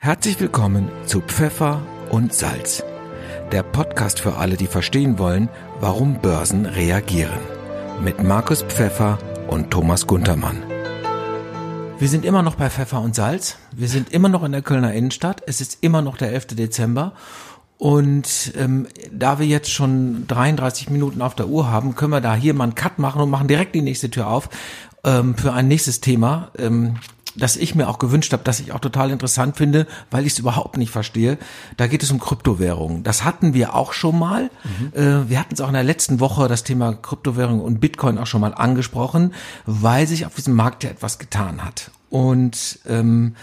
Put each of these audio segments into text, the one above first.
Herzlich willkommen zu Pfeffer und Salz, der Podcast für alle, die verstehen wollen, warum Börsen reagieren. Mit Markus Pfeffer und Thomas Guntermann. Wir sind immer noch bei Pfeffer und Salz. Wir sind immer noch in der Kölner Innenstadt. Es ist immer noch der 11. Dezember. Und ähm, da wir jetzt schon 33 Minuten auf der Uhr haben, können wir da hier mal einen Cut machen und machen direkt die nächste Tür auf ähm, für ein nächstes Thema. Ähm, das ich mir auch gewünscht habe, das ich auch total interessant finde, weil ich es überhaupt nicht verstehe. Da geht es um Kryptowährungen. Das hatten wir auch schon mal. Mhm. Äh, wir hatten es auch in der letzten Woche das Thema Kryptowährung und Bitcoin auch schon mal angesprochen, weil sich auf diesem Markt ja etwas getan hat. Und ähm,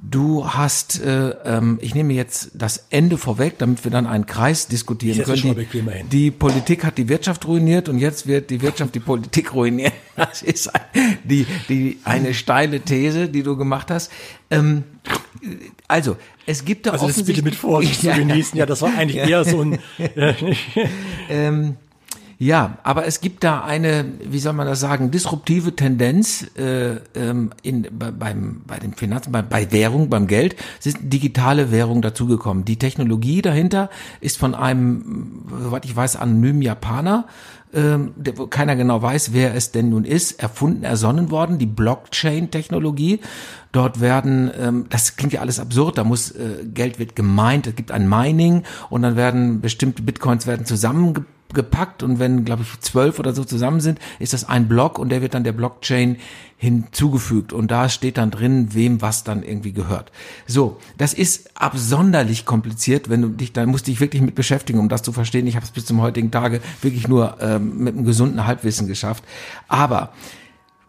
Du hast, äh, ähm, ich nehme jetzt das Ende vorweg, damit wir dann einen Kreis diskutieren können. Die, die, Politik hat die Wirtschaft ruiniert und jetzt wird die Wirtschaft die Politik ruinieren. Das ist die, die, eine steile These, die du gemacht hast. Ähm, also, es gibt da also. Also das bitte mit Vorsicht zu genießen. Ja, das war eigentlich eher so ein... ähm, ja, aber es gibt da eine, wie soll man das sagen, disruptive Tendenz äh, ähm, in, bei, beim, bei den Finanzen, bei, bei Währung, beim Geld, ist digitale Währung dazugekommen. Die Technologie dahinter ist von einem, soweit ich weiß, anonymen Japaner, ähm, der, wo keiner genau weiß, wer es denn nun ist, erfunden, ersonnen worden, die Blockchain-Technologie. Dort werden, ähm, das klingt ja alles absurd, da muss, äh, Geld wird gemeint, es gibt ein Mining und dann werden bestimmte Bitcoins werden zusammengebracht gepackt und wenn, glaube ich, zwölf oder so zusammen sind, ist das ein Block und der wird dann der Blockchain hinzugefügt und da steht dann drin, wem was dann irgendwie gehört. So, das ist absonderlich kompliziert, wenn du dich, da musst dich wirklich mit beschäftigen, um das zu verstehen. Ich habe es bis zum heutigen Tage wirklich nur ähm, mit einem gesunden Halbwissen geschafft. Aber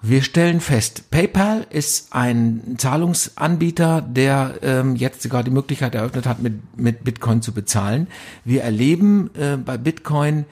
wir stellen fest, PayPal ist ein Zahlungsanbieter, der ähm, jetzt sogar die Möglichkeit eröffnet hat, mit, mit Bitcoin zu bezahlen. Wir erleben äh, bei Bitcoin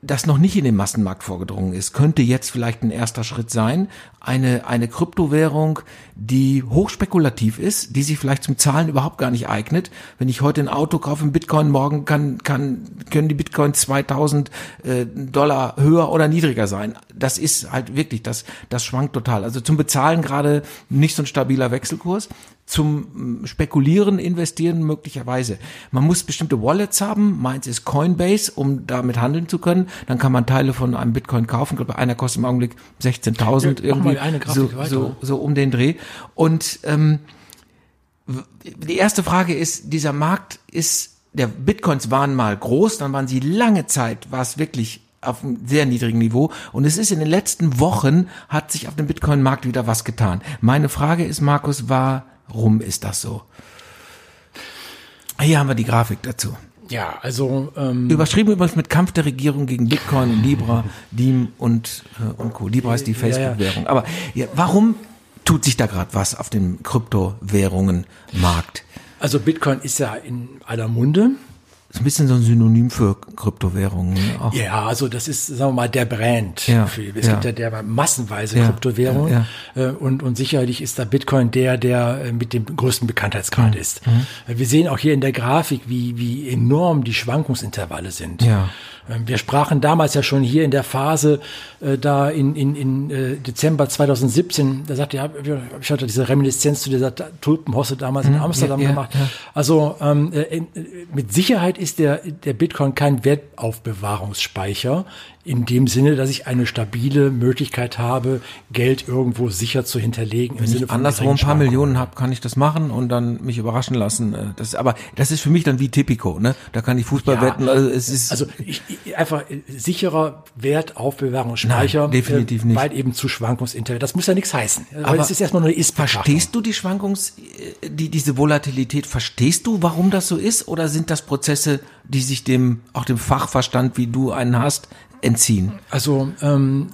das noch nicht in den Massenmarkt vorgedrungen ist, könnte jetzt vielleicht ein erster Schritt sein. Eine, eine Kryptowährung, die hochspekulativ ist, die sich vielleicht zum Zahlen überhaupt gar nicht eignet. Wenn ich heute ein Auto kaufe in Bitcoin, morgen kann, kann, können die Bitcoin 2000 äh, Dollar höher oder niedriger sein. Das ist halt wirklich, das, das schwankt total. Also zum Bezahlen gerade nicht so ein stabiler Wechselkurs zum Spekulieren, Investieren möglicherweise. Man muss bestimmte Wallets haben. Meins ist Coinbase, um damit handeln zu können. Dann kann man Teile von einem Bitcoin kaufen. Ich glaube, einer kostet im Augenblick 16.000 ja, irgendwie. so, so, so um den Dreh. Und ähm, die erste Frage ist, dieser Markt ist, der Bitcoins waren mal groß, dann waren sie lange Zeit, war es wirklich auf einem sehr niedrigen Niveau. Und es ist in den letzten Wochen, hat sich auf dem Bitcoin-Markt wieder was getan. Meine Frage ist, Markus, war, Warum ist das so? Hier haben wir die Grafik dazu. Ja, also ähm, überschrieben übrigens mit Kampf der Regierung gegen Bitcoin und Libra, Diem und äh, und Co. Libra ist die Facebook-Währung. Aber ja, warum tut sich da gerade was auf dem Kryptowährungen-Markt? Also Bitcoin ist ja in aller Munde ist ein bisschen so ein Synonym für Kryptowährungen. Ne? Auch. Ja, also das ist, sagen wir mal, der Brand. Ja, für, es ja. gibt ja der massenweise ja, Kryptowährungen ja. Äh, und, und sicherlich ist da Bitcoin der, der äh, mit dem größten Bekanntheitsgrad mhm. ist. Mhm. Wir sehen auch hier in der Grafik, wie, wie enorm die Schwankungsintervalle sind. Ja. Ähm, wir sprachen damals ja schon hier in der Phase, äh, da in, in, in äh, Dezember 2017, da sagte ja, ich hatte diese Reminiszenz zu dieser Tulpenhosse damals in mhm, Amsterdam ja, gemacht. Ja. Also ähm, äh, mit Sicherheit ist der, der Bitcoin kein Wertaufbewahrungsspeicher in dem Sinne, dass ich eine stabile Möglichkeit habe, Geld irgendwo sicher zu hinterlegen. Wenn ich anderswo ein paar Millionen habe, kann ich das machen und dann mich überraschen lassen. Äh, das, aber das ist für mich dann wie Tipico, ne? Da kann ich Fußball ja, wetten. Also es ist also ich, einfach sicherer Wertaufbewahrungsspeicher, Nein, definitiv nicht. weil eben zu Schwankungsintervall. Das muss ja nichts heißen. Aber es ist erstmal nur eine ist Verstehst du die Schwankungs, äh, die diese Volatilität? Verstehst du, warum das so ist? Oder sind das Prozesse, die sich dem auch dem Fachverstand, wie du einen hast, entziehen? Also ähm,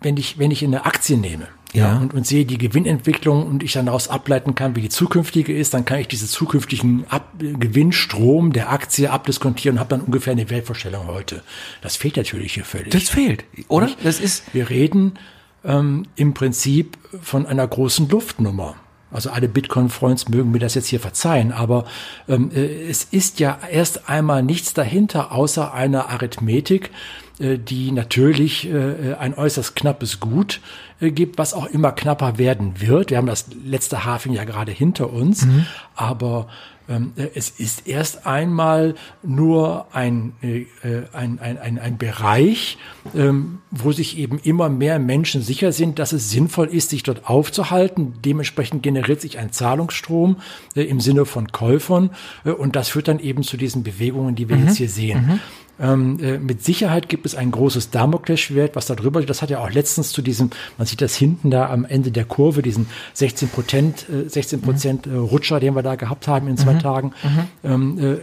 wenn ich wenn ich eine Aktie nehme ja. und, und sehe die Gewinnentwicklung und ich dann daraus ableiten kann, wie die zukünftige ist, dann kann ich diesen zukünftigen Ab Gewinnstrom der Aktie abdiskontieren und habe dann ungefähr eine Weltvorstellung heute. Das fehlt natürlich hier völlig. Das fehlt, oder? Das ist. Wir reden ähm, im Prinzip von einer großen Luftnummer. Also alle Bitcoin-Freunds mögen mir das jetzt hier verzeihen, aber ähm, äh, es ist ja erst einmal nichts dahinter außer einer Arithmetik, äh, die natürlich äh, ein äußerst knappes Gut gibt, was auch immer knapper werden wird. Wir haben das letzte Hafen ja gerade hinter uns, mhm. aber ähm, äh, es ist erst einmal nur ein, äh, ein, ein, ein, ein Bereich, ähm, wo sich eben immer mehr Menschen sicher sind, dass es sinnvoll ist, sich dort aufzuhalten. Dementsprechend generiert sich ein Zahlungsstrom äh, im Sinne von Käufern und das führt dann eben zu diesen Bewegungen, die wir mhm. jetzt hier sehen. Mhm. Ähm, äh, mit Sicherheit gibt es ein großes Damoklesschwert, was da drüber Das hat ja auch letztens zu diesem, man sieht das hinten da am Ende der Kurve, diesen 16 Prozent, äh, 16 Prozent mhm. Rutscher, den wir da gehabt haben in zwei mhm. Tagen. Mhm. Ähm, äh,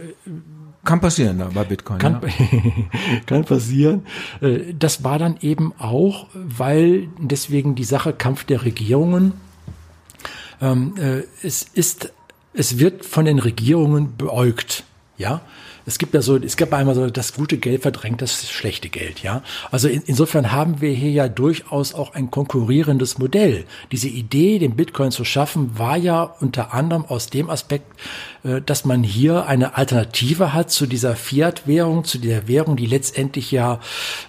kann passieren da bei Bitcoin. Kann, ja. kann passieren. Äh, das war dann eben auch, weil deswegen die Sache Kampf der Regierungen, ähm, äh, es ist, es wird von den Regierungen beäugt. Ja, es gibt ja so, es gab einmal so, das gute Geld verdrängt das schlechte Geld, ja. Also in, insofern haben wir hier ja durchaus auch ein konkurrierendes Modell. Diese Idee, den Bitcoin zu schaffen, war ja unter anderem aus dem Aspekt, äh, dass man hier eine Alternative hat zu dieser Fiat-Währung, zu der Währung, die letztendlich ja,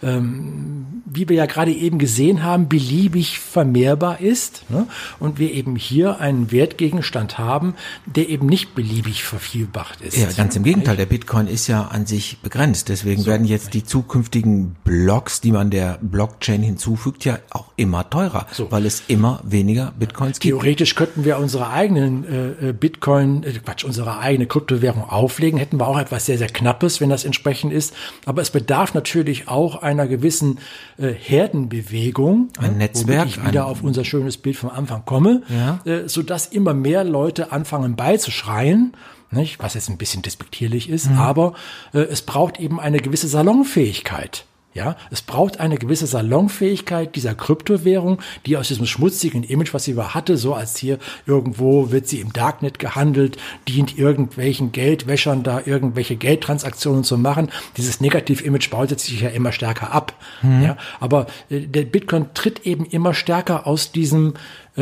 ähm, wie wir ja gerade eben gesehen haben, beliebig vermehrbar ist. Ne? Und wir eben hier einen Wertgegenstand haben, der eben nicht beliebig vervielfacht ist. Ja, ganz im Gegenteil. Der Bitcoin ist ja an sich begrenzt. Deswegen so, werden jetzt die zukünftigen Blocks, die man der Blockchain hinzufügt, ja auch immer teurer, so. weil es immer weniger Bitcoins gibt. Theoretisch könnten wir unsere eigenen äh, äh Bitcoin, äh, Quatsch, unsere unsere eigene Kryptowährung auflegen, hätten wir auch etwas sehr, sehr Knappes, wenn das entsprechend ist. Aber es bedarf natürlich auch einer gewissen äh, Herdenbewegung, ein ne, Netzwerk, ich wieder auf unser schönes Bild vom Anfang komme, ja. äh, sodass immer mehr Leute anfangen beizuschreien. Nicht? Was jetzt ein bisschen despektierlich ist, mhm. aber äh, es braucht eben eine gewisse Salonfähigkeit. Ja, es braucht eine gewisse Salonfähigkeit dieser Kryptowährung, die aus diesem schmutzigen Image, was sie über hatte, so als hier irgendwo wird sie im Darknet gehandelt, dient irgendwelchen Geldwäschern da irgendwelche Geldtransaktionen zu machen. Dieses Negativ-Image baut sich ja immer stärker ab. Mhm. Ja, aber äh, der Bitcoin tritt eben immer stärker aus diesem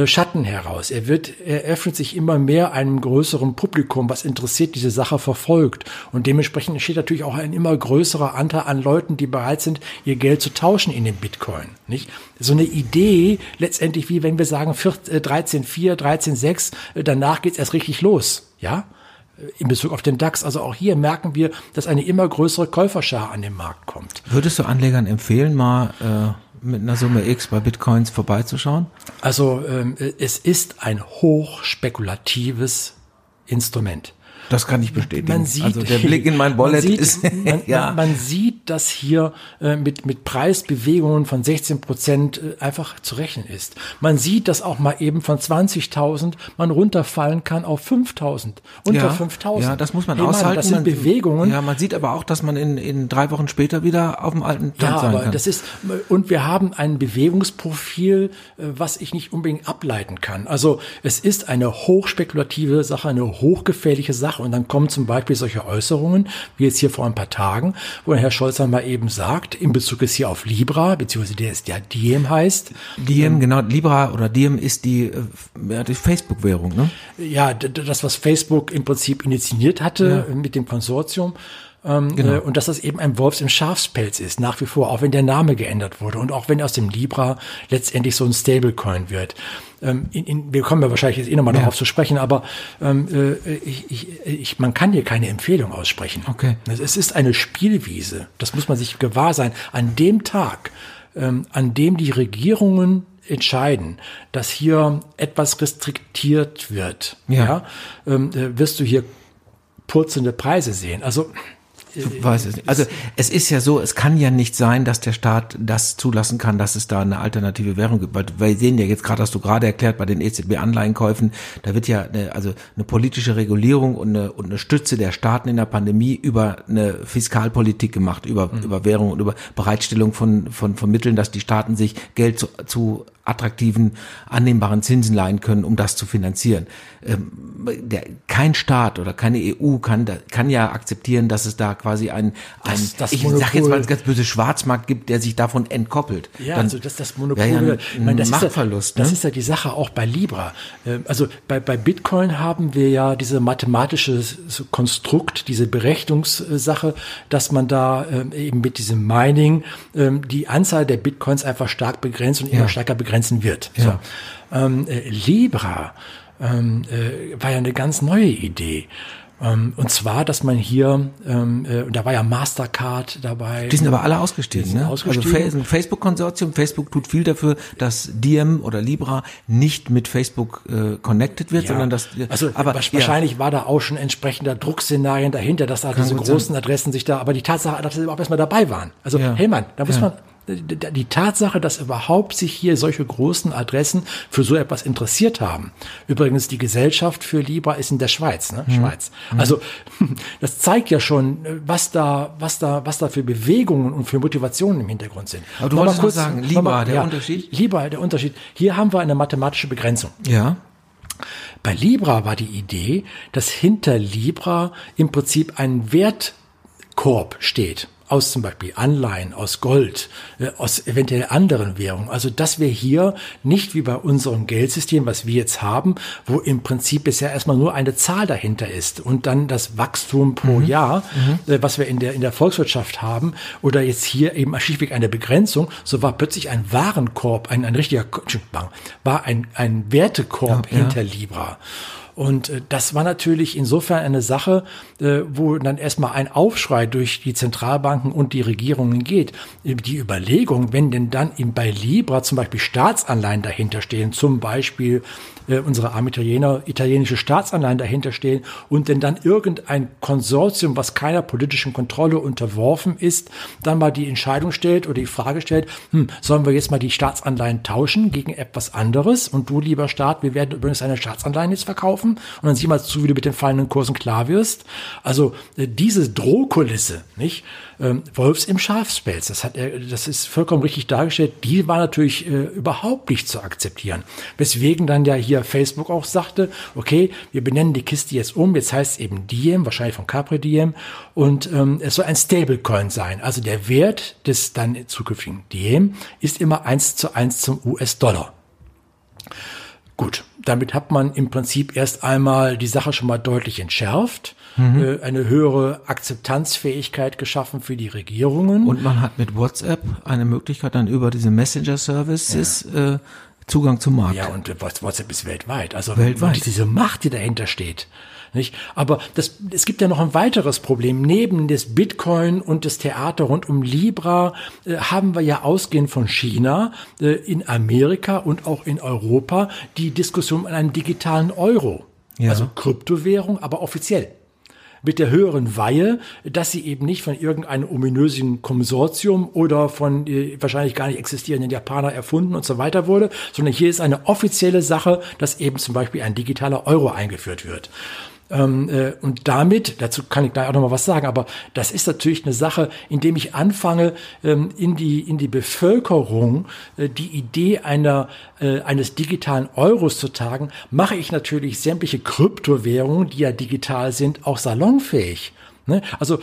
Schatten heraus. Er wird, er öffnet sich immer mehr einem größeren Publikum, was interessiert diese Sache verfolgt. Und dementsprechend entsteht natürlich auch ein immer größerer Anteil an Leuten, die bereit sind, ihr Geld zu tauschen in den Bitcoin. Nicht? So eine Idee, letztendlich wie wenn wir sagen 13.4, 13.6, äh, danach geht's erst richtig los. Ja? in Bezug auf den DAX. Also auch hier merken wir, dass eine immer größere Käuferschar an den Markt kommt. Würdest du Anlegern empfehlen, mal äh, mit einer Summe X bei Bitcoins vorbeizuschauen? Also ähm, es ist ein hochspekulatives Instrument. Das kann ich bestätigen. Man sieht, also der Blick in mein Wallet sieht, ist man, ja. man sieht, dass hier äh, mit mit Preisbewegungen von 16 Prozent äh, einfach zu rechnen ist. Man sieht, dass auch mal eben von 20.000 man runterfallen kann auf 5.000, unter ja, 5.000. Ja, das muss man hey, aushalten. Mann, das sind man, Bewegungen. Ja, man sieht aber auch, dass man in in drei Wochen später wieder auf dem alten Stand ja, sein aber kann. das ist und wir haben ein Bewegungsprofil, äh, was ich nicht unbedingt ableiten kann. Also es ist eine hochspekulative Sache, eine hochgefährliche Sache und dann kommen zum Beispiel solche Äußerungen, wie jetzt hier vor ein paar Tagen, wo Herr Scholz dann mal eben sagt, in Bezug ist hier auf Libra, beziehungsweise der ist ja Diem heißt. Diem, ähm, genau, Libra oder Diem ist die, äh, die Facebook-Währung, ne? Ja, das, was Facebook im Prinzip initiiert hatte ja. mit dem Konsortium. Ähm, genau. äh, und dass das eben ein Wolfs im Schafspelz ist, nach wie vor, auch wenn der Name geändert wurde und auch wenn aus dem Libra letztendlich so ein Stablecoin wird. Ähm, in, in, wir kommen ja wahrscheinlich jetzt eh nochmal ja. darauf zu sprechen, aber ähm, äh, ich, ich, ich, man kann hier keine Empfehlung aussprechen. Okay. Es ist eine Spielwiese, das muss man sich gewahr sein. An dem Tag, ähm, an dem die Regierungen entscheiden, dass hier etwas restriktiert wird, ja, ja ähm, äh, wirst du hier purzende Preise sehen. Also ich weiß es nicht. Also es ist ja so, es kann ja nicht sein, dass der Staat das zulassen kann, dass es da eine alternative Währung gibt. Weil wir sehen ja jetzt gerade, hast du gerade erklärt, bei den EZB-Anleihenkäufen, da wird ja eine, also eine politische Regulierung und eine, und eine Stütze der Staaten in der Pandemie über eine Fiskalpolitik gemacht, über, mhm. über Währung und über Bereitstellung von, von, von Mitteln, dass die Staaten sich Geld zu, zu attraktiven, annehmbaren Zinsen leihen können, um das zu finanzieren. Ähm, kein Staat oder keine EU kann, kann ja akzeptieren, dass es da quasi ein, ein das, das ich sage jetzt mal ganz böse Schwarzmarkt gibt, der sich davon entkoppelt. Ja, Dann, also dass das Monopol, ja ein, ich meine, das Machtverlust. Ist ja, das ne? ist ja die Sache auch bei Libra. Ähm, also bei, bei Bitcoin haben wir ja diese mathematische Konstrukt, diese Berechnungssache, dass man da ähm, eben mit diesem Mining die Anzahl der Bitcoins einfach stark begrenzt und immer ja. stärker begrenzt begrenzen wird. Ja. So. Ähm, äh, Libra ähm, äh, war ja eine ganz neue Idee. Ähm, und zwar, dass man hier, ähm, äh, da war ja Mastercard dabei. Die sind aber alle ausgestiegen, ne? Also ausgestiegen. Also Facebook-Konsortium, Facebook tut viel dafür, dass Diem oder Libra nicht mit Facebook äh, connected wird, ja. sondern dass also aber wahrscheinlich ja. war da auch schon entsprechender Druckszenarien dahinter, dass da Kann diese großen sein. Adressen sich da, aber die Tatsache, dass sie überhaupt erstmal dabei waren. Also ja. Hellmann, da muss man die Tatsache, dass überhaupt sich hier solche großen Adressen für so etwas interessiert haben. Übrigens, die Gesellschaft für Libra ist in der Schweiz, ne? Mhm. Schweiz. Mhm. Also, das zeigt ja schon, was da, was da, was da für Bewegungen und für Motivationen im Hintergrund sind. Aber du wolltest kurz sagen, Libra, mal, der ja, Unterschied? Libra, der Unterschied. Hier haben wir eine mathematische Begrenzung. Ja. Bei Libra war die Idee, dass hinter Libra im Prinzip ein Wertkorb steht aus zum Beispiel Anleihen, aus Gold, äh, aus eventuell anderen Währungen. Also dass wir hier nicht wie bei unserem Geldsystem, was wir jetzt haben, wo im Prinzip bisher erstmal nur eine Zahl dahinter ist und dann das Wachstum pro mhm. Jahr, mhm. Äh, was wir in der, in der Volkswirtschaft haben, oder jetzt hier eben schlichtweg eine Begrenzung, so war plötzlich ein Warenkorb, ein, ein richtiger, war ein, ein Wertekorb ja, hinter ja. Libra. Und äh, das war natürlich insofern eine Sache, äh, wo dann erstmal ein Aufschrei durch die Zentralbanken und die Regierungen geht. Die Überlegung, wenn denn dann bei Libra zum Beispiel Staatsanleihen dahinter stehen, zum Beispiel äh, unsere armen Italiener italienische Staatsanleihen dahinter stehen und denn dann irgendein Konsortium, was keiner politischen Kontrolle unterworfen ist, dann mal die Entscheidung stellt oder die Frage stellt, hm, sollen wir jetzt mal die Staatsanleihen tauschen gegen etwas anderes und du, lieber Staat, wir werden übrigens deine Staatsanleihen jetzt verkaufen und dann sieh mal zu, wie du mit den fallenden Kursen klar wirst. Also äh, diese Drohkulisse, nicht? Ähm, Wolfs im Schafspelz, das hat er, das ist vollkommen richtig dargestellt, die war natürlich äh, überhaupt nicht zu akzeptieren. Weswegen dann ja hier Facebook auch sagte, okay, wir benennen die Kiste jetzt um, jetzt heißt es eben Diem, wahrscheinlich von Capri Diem, und ähm, es soll ein Stablecoin sein. Also der Wert des dann zukünftigen Diem ist immer eins zu eins zum US-Dollar. Gut, damit hat man im Prinzip erst einmal die Sache schon mal deutlich entschärft, mhm. äh, eine höhere Akzeptanzfähigkeit geschaffen für die Regierungen. Und man hat mit WhatsApp eine Möglichkeit dann über diese Messenger-Services ja. äh, Zugang zum Markt. Ja, und WhatsApp ist weltweit. Also weltweit. diese Macht, die dahinter steht. Nicht? Aber das, es gibt ja noch ein weiteres Problem. Neben des Bitcoin und des Theater rund um Libra äh, haben wir ja ausgehend von China äh, in Amerika und auch in Europa die Diskussion um einen digitalen Euro. Ja. Also Kryptowährung, aber offiziell mit der höheren Weihe, dass sie eben nicht von irgendeinem ominösen Konsortium oder von äh, wahrscheinlich gar nicht existierenden Japaner erfunden und so weiter wurde, sondern hier ist eine offizielle Sache, dass eben zum Beispiel ein digitaler Euro eingeführt wird. Ähm, äh, und damit, dazu kann ich gleich auch noch mal was sagen, aber das ist natürlich eine Sache, indem ich anfange, ähm, in die, in die Bevölkerung äh, die Idee einer, äh, eines digitalen Euros zu tagen, mache ich natürlich sämtliche Kryptowährungen, die ja digital sind, auch salonfähig. Ne? Also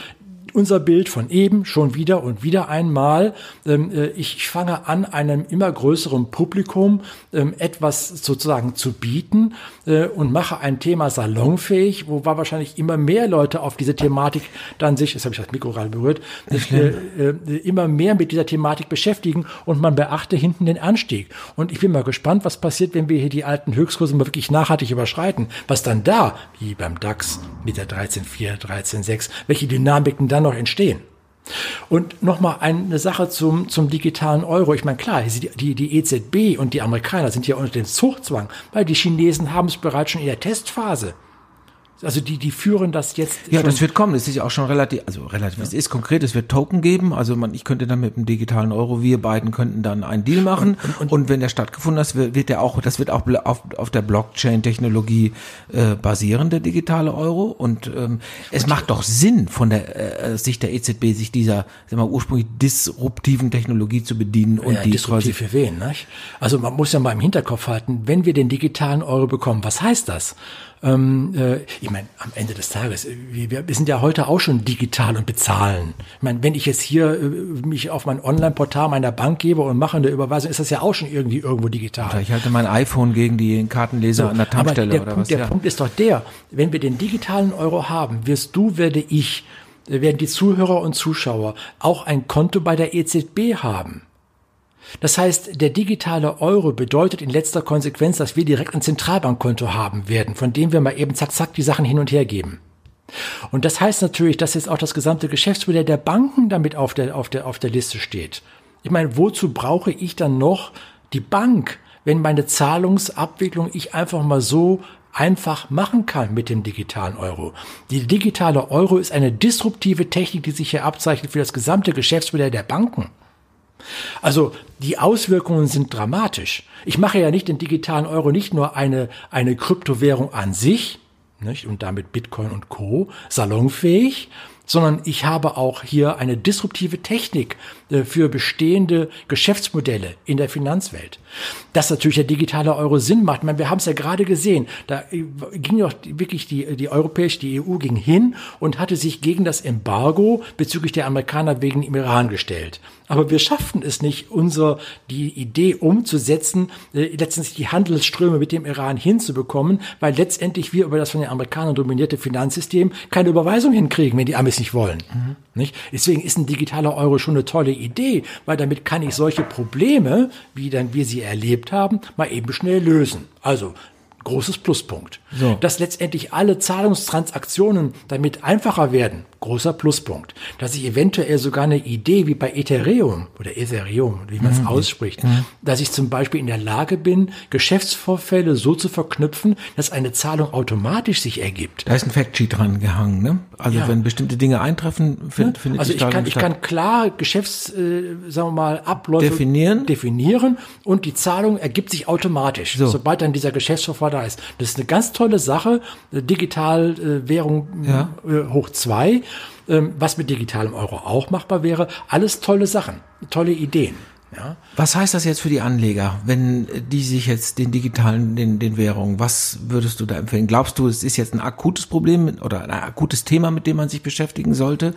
unser Bild von eben schon wieder und wieder einmal. Ähm, äh, ich fange an, einem immer größeren Publikum ähm, etwas sozusagen zu bieten äh, und mache ein Thema salonfähig, wo war wahrscheinlich immer mehr Leute auf diese Thematik dann sich, jetzt habe ich das Mikro gerade berührt, äh, äh, immer mehr mit dieser Thematik beschäftigen und man beachte hinten den Anstieg. Und ich bin mal gespannt, was passiert, wenn wir hier die alten Höchstkurse mal wirklich nachhaltig überschreiten. Was dann da, wie beim DAX mit der 13.4, 13.6, welche Dynamiken dann noch entstehen. Und nochmal eine Sache zum, zum digitalen Euro. Ich meine, klar, die, die EZB und die Amerikaner sind ja unter dem Zuchtzwang, weil die Chinesen haben es bereits schon in der Testphase. Also die, die führen das jetzt. Ja, das wird kommen. Das ist ja auch schon relativ, also relativ, ja. es ist konkret, es wird Token geben. Also man, ich könnte dann mit dem digitalen Euro, wir beiden könnten dann einen Deal machen. Und, und, und wenn der stattgefunden hat, wird der auch, das wird auch auf, auf der Blockchain-Technologie äh, basieren, der digitale Euro. Und ähm, es macht doch Sinn von der äh, Sicht der EZB, sich dieser, sagen wir, ursprünglich disruptiven Technologie zu bedienen und ja, die disruptiv für wen? Nicht? Also man muss ja mal im Hinterkopf halten, wenn wir den digitalen Euro bekommen, was heißt das? Ähm, äh, ich meine, am Ende des Tages, äh, wir, wir sind ja heute auch schon digital und bezahlen. Ich meine, wenn ich jetzt hier äh, mich auf mein Online-Portal meiner Bank gebe und mache eine Überweisung, ist das ja auch schon irgendwie irgendwo digital. Oder ich halte mein iPhone gegen die Kartenleser so, an der Tankstelle der oder Punkt, was. Der ja. Punkt ist doch der, wenn wir den digitalen Euro haben, wirst du, werde ich, werden die Zuhörer und Zuschauer auch ein Konto bei der EZB haben. Das heißt, der digitale Euro bedeutet in letzter Konsequenz, dass wir direkt ein Zentralbankkonto haben werden, von dem wir mal eben zack, zack die Sachen hin und her geben. Und das heißt natürlich, dass jetzt auch das gesamte Geschäftsmodell der Banken damit auf der, auf der, auf der Liste steht. Ich meine, wozu brauche ich dann noch die Bank, wenn meine Zahlungsabwicklung ich einfach mal so einfach machen kann mit dem digitalen Euro. Die digitale Euro ist eine disruptive Technik, die sich hier abzeichnet für das gesamte Geschäftsmodell der Banken. Also die Auswirkungen sind dramatisch. Ich mache ja nicht den digitalen Euro nicht nur eine, eine Kryptowährung an sich nicht, und damit Bitcoin und Co. salonfähig, sondern ich habe auch hier eine disruptive Technik für bestehende Geschäftsmodelle in der Finanzwelt. Dass natürlich der digitale Euro Sinn macht. Ich meine, wir haben es ja gerade gesehen. Da äh, ging doch wirklich die, die europäische, die EU ging hin und hatte sich gegen das Embargo bezüglich der Amerikaner wegen im Iran gestellt. Aber wir schafften es nicht, unser, die Idee umzusetzen, äh, letztendlich die Handelsströme mit dem Iran hinzubekommen, weil letztendlich wir über das von den Amerikanern dominierte Finanzsystem keine Überweisung hinkriegen, wenn die Amis nicht wollen. Mhm. Nicht? Deswegen ist ein digitaler Euro schon eine tolle Idee, weil damit kann ich solche Probleme, wie dann wir sie erlebt haben, mal eben schnell lösen. Also großes Pluspunkt. So. Dass letztendlich alle Zahlungstransaktionen damit einfacher werden, großer Pluspunkt. Dass ich eventuell sogar eine Idee wie bei Ethereum oder Ethereum, wie man es mhm. ausspricht, mhm. dass ich zum Beispiel in der Lage bin, Geschäftsvorfälle so zu verknüpfen, dass eine Zahlung automatisch sich ergibt. Da ist ein Factsheet dran gehangen, ne? Also ja. wenn bestimmte Dinge eintreffen, find, ja. findet also ich kann, ich kann klar Geschäfts, äh, sagen wir mal, Abläufe definieren. definieren und die Zahlung ergibt sich automatisch, so. sobald dann dieser Geschäftsvorfall da ist. Das ist eine ganz tolle Sache. Digitalwährung äh, ja. äh, hoch zwei ähm, was mit digitalem Euro auch machbar wäre. Alles tolle Sachen, tolle Ideen. Ja. Was heißt das jetzt für die Anleger, wenn die sich jetzt den digitalen, den, den Währungen, was würdest du da empfehlen? Glaubst du, es ist jetzt ein akutes Problem oder ein akutes Thema, mit dem man sich beschäftigen sollte?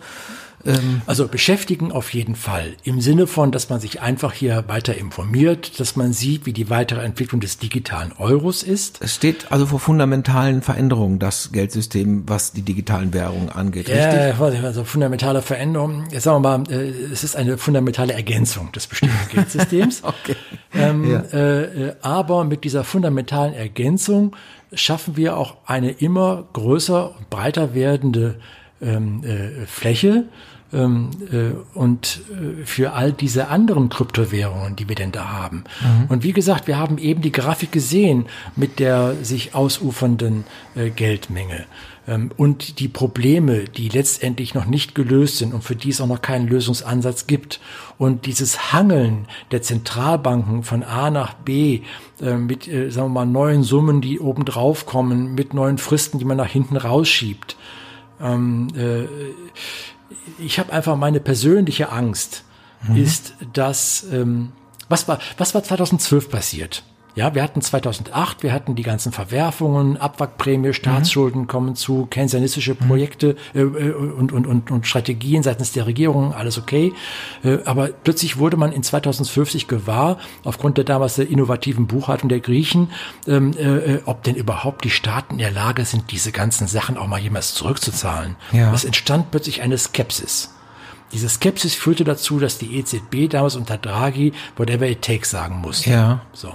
Ähm, also beschäftigen auf jeden Fall. Im Sinne von, dass man sich einfach hier weiter informiert, dass man sieht, wie die weitere Entwicklung des digitalen Euros ist. Es steht also vor fundamentalen Veränderungen, das Geldsystem, was die digitalen Währungen angeht. Ja, richtig? also fundamentale Veränderungen. Jetzt sagen wir mal, äh, es ist eine fundamentale Ergänzung des bestehenden Geldsystems. okay. Ähm, ja. äh, äh aber mit dieser fundamentalen Ergänzung schaffen wir auch eine immer größer und breiter werdende ähm, äh, Fläche ähm, äh, und äh, für all diese anderen Kryptowährungen, die wir denn da haben. Mhm. Und wie gesagt, wir haben eben die Grafik gesehen mit der sich ausufernden äh, Geldmenge ähm, und die Probleme, die letztendlich noch nicht gelöst sind und für die es auch noch keinen Lösungsansatz gibt. Und dieses Hangeln der Zentralbanken von A nach B äh, mit, äh, sagen wir mal, neuen Summen, die oben drauf kommen, mit neuen Fristen, die man nach hinten rausschiebt. Ähm, äh, ich habe einfach meine persönliche Angst, mhm. ist, dass ähm, was war was war 2012 passiert? Ja, wir hatten 2008, wir hatten die ganzen Verwerfungen, Abwrackprämie, Staatsschulden mhm. kommen zu, keynesianistische mhm. Projekte äh, äh, und, und, und, und Strategien seitens der Regierung, alles okay. Äh, aber plötzlich wurde man in 2050 gewahr, aufgrund der damals der innovativen Buchhaltung der Griechen, ähm, äh, äh, ob denn überhaupt die Staaten in der Lage sind, diese ganzen Sachen auch mal jemals zurückzuzahlen. Ja. Es entstand plötzlich eine Skepsis. Diese Skepsis führte dazu, dass die EZB damals unter Draghi whatever it takes sagen musste. Ja. So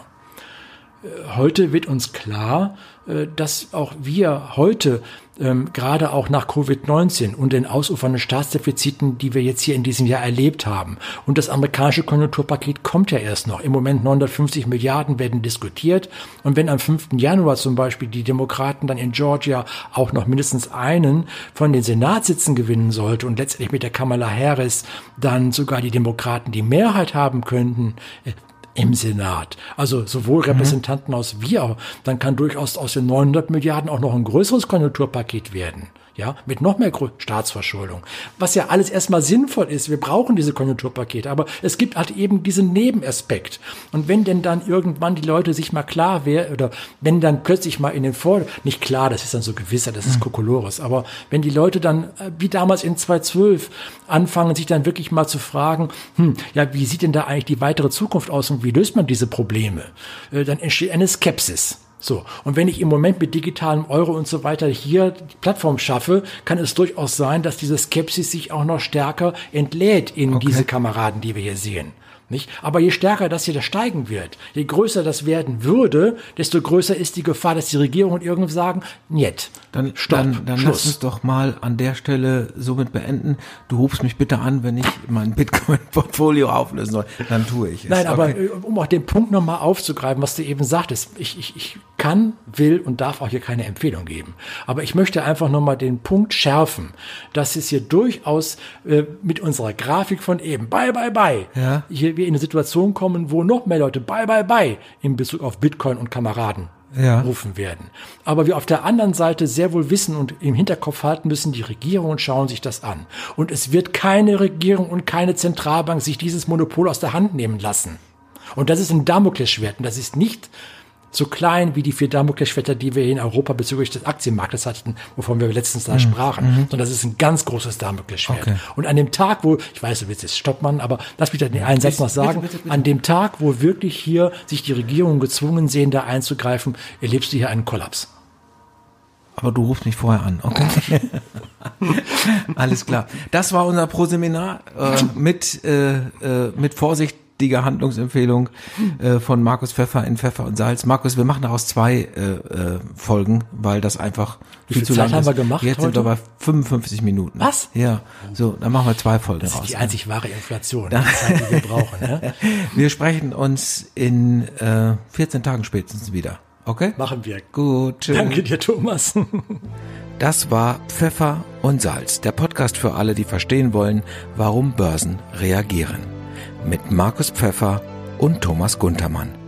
heute wird uns klar, äh, dass auch wir heute ähm, gerade auch nach Covid-19 und den ausufernden Staatsdefiziten, die wir jetzt hier in diesem Jahr erlebt haben. Und das amerikanische Konjunkturpaket kommt ja erst noch. Im Moment 950 Milliarden werden diskutiert. Und wenn am 5. Januar zum Beispiel die Demokraten dann in Georgia auch noch mindestens einen von den Senatssitzen gewinnen sollte und letztendlich mit der Kamala Harris dann sogar die Demokraten die Mehrheit haben könnten, äh, im Senat. Also sowohl mhm. Repräsentanten mhm. aus wie auch, dann kann durchaus aus den 900 Milliarden auch noch ein größeres Konjunkturpaket werden ja, mit noch mehr Staatsverschuldung. Was ja alles erstmal sinnvoll ist. Wir brauchen diese Konjunkturpakete, aber es gibt halt eben diesen Nebenaspekt. Und wenn denn dann irgendwann die Leute sich mal klar wäre, oder wenn dann plötzlich mal in den Vor, nicht klar, das ist dann so gewisser, das ist mhm. Kokolores, aber wenn die Leute dann, äh, wie damals in 2012, anfangen, sich dann wirklich mal zu fragen, hm, ja, wie sieht denn da eigentlich die weitere Zukunft aus und wie löst man diese Probleme? Äh, dann entsteht eine Skepsis. So, und wenn ich im Moment mit digitalem Euro und so weiter hier die Plattform schaffe, kann es durchaus sein, dass diese Skepsis sich auch noch stärker entlädt in okay. diese Kameraden, die wir hier sehen. Nicht? Aber je stärker das hier das steigen wird, je größer das werden würde, desto größer ist die Gefahr, dass die Regierungen irgendwie sagen, niet, dann, stopp, dann, dann Schluss. lass uns doch mal an der Stelle somit beenden. Du rufst mich bitte an, wenn ich mein Bitcoin-Portfolio auflösen soll. Dann tue ich es. Nein, aber okay. Äh, um auch den Punkt nochmal aufzugreifen, was du eben sagtest, ich, ich, ich kann, will und darf auch hier keine Empfehlung geben. Aber ich möchte einfach nochmal den Punkt schärfen, dass es hier durchaus äh, mit unserer Grafik von eben, bye, bye, bye, ja. hier wir in eine Situation kommen, wo noch mehr Leute bye, bye, bye in Bezug auf Bitcoin und Kameraden ja. rufen werden. Aber wir auf der anderen Seite sehr wohl wissen und im Hinterkopf halten müssen, die Regierungen schauen sich das an. Und es wird keine Regierung und keine Zentralbank sich dieses Monopol aus der Hand nehmen lassen. Und das ist ein Damoklesschwert. Und das ist nicht so klein wie die vier Damoklesschwerter, die wir in Europa bezüglich des Aktienmarktes hatten, wovon wir letztens da mhm. sprachen. Mhm. Sondern das ist ein ganz großes Damoklesschwert. Okay. Und an dem Tag, wo, ich weiß, du willst jetzt stoppen, aber lass mich da den einen Satz noch sagen, bitte, bitte, bitte. an dem Tag, wo wirklich hier sich die Regierungen gezwungen sehen, da einzugreifen, erlebst du hier einen Kollaps. Aber du rufst mich vorher an, okay? Alles klar. Das war unser Pro-Seminar äh, mit, äh, äh, mit Vorsicht wichtige Handlungsempfehlung äh, von Markus Pfeffer in Pfeffer und Salz. Markus, wir machen daraus zwei äh, äh, Folgen, weil das einfach Wie viel, viel zu Zeit lang haben ist. Wir gemacht Jetzt heute? sind wir bei 55 Minuten. Was? Ja. So, dann machen wir zwei Folgen das raus. Das ist die einzig wahre Inflation, die Zeit, die wir brauchen. Ne? wir sprechen uns in äh, 14 Tagen spätestens wieder. Okay? Machen wir. Gut. Tschüss. Danke dir, Thomas. Das war Pfeffer und Salz, der Podcast für alle, die verstehen wollen, warum Börsen reagieren mit Markus Pfeffer und Thomas Guntermann.